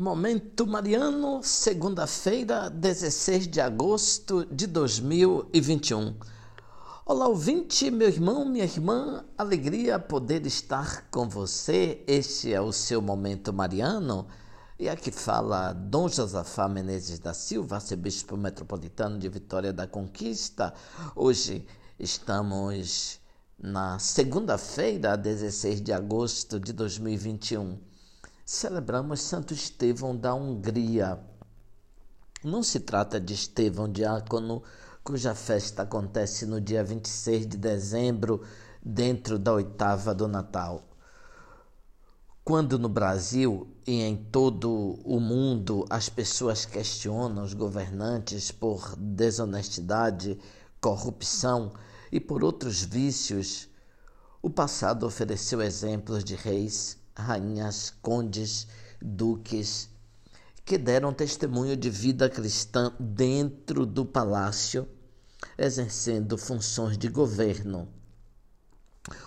Momento Mariano, segunda-feira, 16 de agosto de 2021. Olá, ouvinte, meu irmão, minha irmã, alegria poder estar com você. Este é o seu Momento Mariano. E aqui fala Dom Josafá Menezes da Silva, arcebispo metropolitano de Vitória da Conquista. Hoje estamos na segunda-feira, 16 de agosto de 2021 celebramos Santo Estevão da Hungria. Não se trata de Estevão diácono, cuja festa acontece no dia 26 de dezembro, dentro da oitava do Natal. Quando no Brasil e em todo o mundo as pessoas questionam os governantes por desonestidade, corrupção e por outros vícios, o passado ofereceu exemplos de reis rainhas, condes, duques, que deram testemunho de vida cristã dentro do palácio, exercendo funções de governo.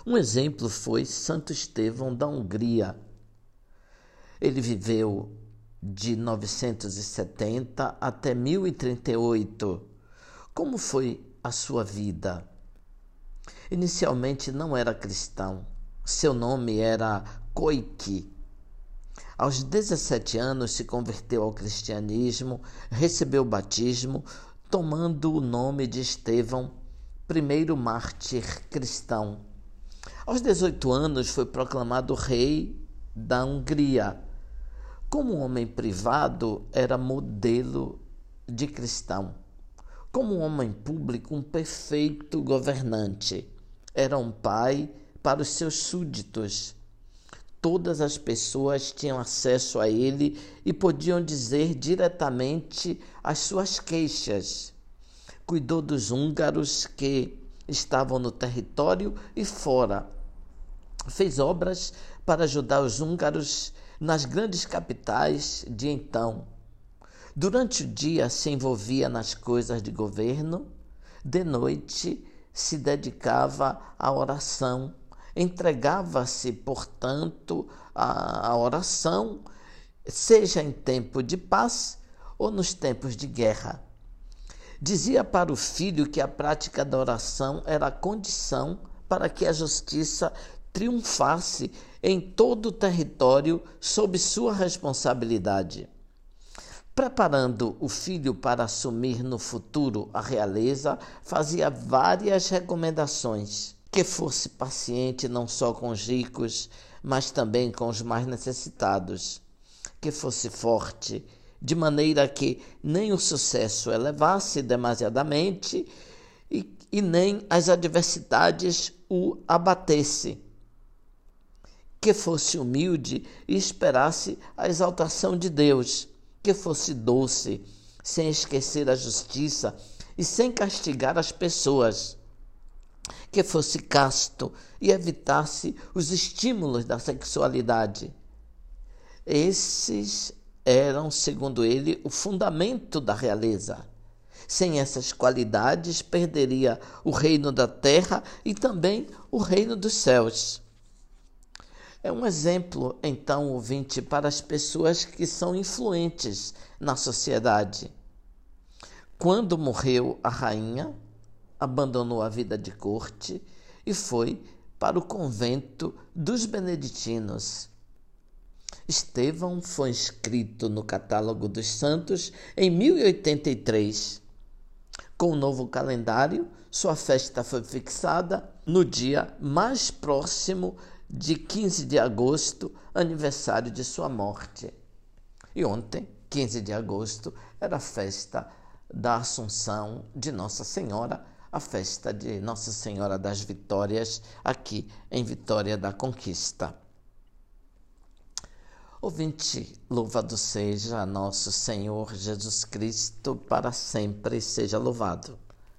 Um exemplo foi Santo Estevão da Hungria. Ele viveu de 970 até 1038. Como foi a sua vida? Inicialmente não era cristão. Seu nome era Koiki. Aos 17 anos se converteu ao cristianismo, recebeu o batismo, tomando o nome de Estevão, primeiro mártir cristão. Aos 18 anos foi proclamado rei da Hungria. Como homem privado, era modelo de cristão. Como homem público, um perfeito governante. Era um pai para os seus súditos todas as pessoas tinham acesso a ele e podiam dizer diretamente as suas queixas. Cuidou dos húngaros que estavam no território e fora. Fez obras para ajudar os húngaros nas grandes capitais de então. Durante o dia se envolvia nas coisas de governo, de noite se dedicava à oração Entregava-se, portanto, à oração, seja em tempo de paz ou nos tempos de guerra. Dizia para o filho que a prática da oração era a condição para que a justiça triunfasse em todo o território sob sua responsabilidade. Preparando o filho para assumir no futuro a realeza, fazia várias recomendações que fosse paciente não só com os ricos, mas também com os mais necessitados, que fosse forte, de maneira que nem o sucesso elevasse demasiadamente e, e nem as adversidades o abatesse, que fosse humilde e esperasse a exaltação de Deus, que fosse doce, sem esquecer a justiça e sem castigar as pessoas que fosse casto e evitasse os estímulos da sexualidade. Esses eram, segundo ele, o fundamento da realeza. Sem essas qualidades, perderia o reino da terra e também o reino dos céus. É um exemplo, então, ouvinte, para as pessoas que são influentes na sociedade. Quando morreu a rainha, abandonou a vida de corte e foi para o convento dos beneditinos. Estevão foi inscrito no catálogo dos santos em 1083. Com o novo calendário, sua festa foi fixada no dia mais próximo de 15 de agosto, aniversário de sua morte. E ontem, 15 de agosto, era a festa da Assunção de Nossa Senhora a festa de Nossa Senhora das Vitórias aqui em Vitória da Conquista. Ouvinte, louvado seja nosso Senhor Jesus Cristo, para sempre seja louvado.